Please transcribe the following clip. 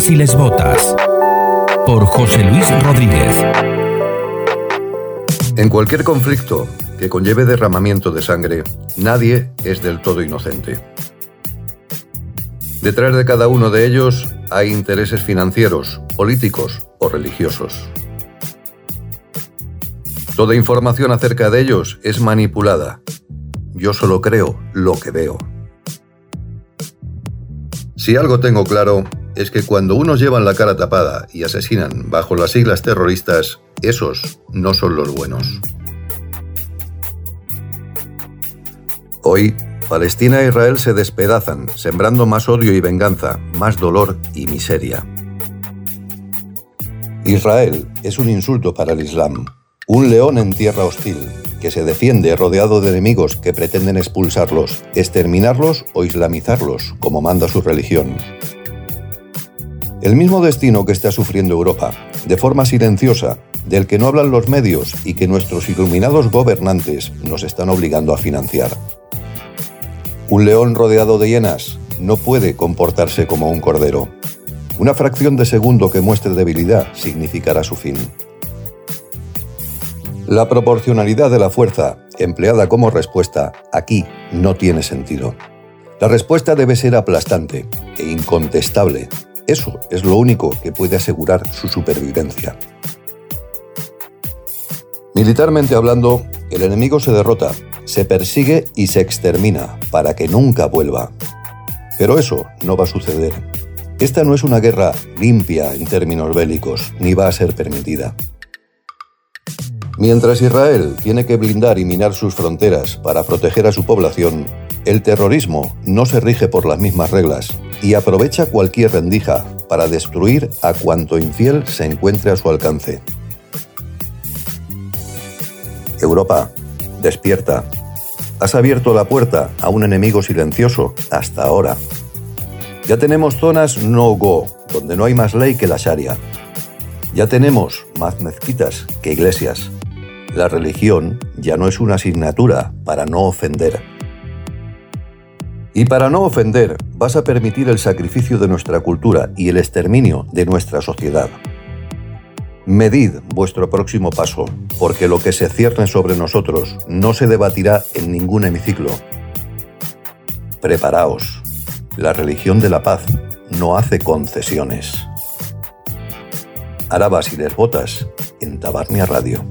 Arabas y les Botas. Por José Luis Rodríguez. En cualquier conflicto que conlleve derramamiento de sangre, nadie es del todo inocente. Detrás de cada uno de ellos hay intereses financieros, políticos o religiosos. Toda información acerca de ellos es manipulada. Yo solo creo lo que veo. Si algo tengo claro es que cuando unos llevan la cara tapada y asesinan bajo las siglas terroristas, esos no son los buenos. Hoy, Palestina e Israel se despedazan, sembrando más odio y venganza, más dolor y miseria. Israel es un insulto para el Islam, un león en tierra hostil, que se defiende rodeado de enemigos que pretenden expulsarlos, exterminarlos o islamizarlos, como manda su religión. El mismo destino que está sufriendo Europa, de forma silenciosa, del que no hablan los medios y que nuestros iluminados gobernantes nos están obligando a financiar. Un león rodeado de hienas no puede comportarse como un cordero. Una fracción de segundo que muestre debilidad significará su fin. La proporcionalidad de la fuerza, empleada como respuesta, aquí no tiene sentido. La respuesta debe ser aplastante e incontestable. Eso es lo único que puede asegurar su supervivencia. Militarmente hablando, el enemigo se derrota, se persigue y se extermina para que nunca vuelva. Pero eso no va a suceder. Esta no es una guerra limpia en términos bélicos, ni va a ser permitida. Mientras Israel tiene que blindar y minar sus fronteras para proteger a su población, el terrorismo no se rige por las mismas reglas y aprovecha cualquier rendija para destruir a cuanto infiel se encuentre a su alcance. Europa, despierta. Has abierto la puerta a un enemigo silencioso hasta ahora. Ya tenemos zonas no-go, donde no hay más ley que la Sharia. Ya tenemos más mezquitas que iglesias. La religión ya no es una asignatura para no ofender. Y para no ofender, vas a permitir el sacrificio de nuestra cultura y el exterminio de nuestra sociedad. Medid vuestro próximo paso, porque lo que se cierne sobre nosotros no se debatirá en ningún hemiciclo. Preparaos. La religión de la paz no hace concesiones. Arabas y Desbotas en Tabarnia Radio.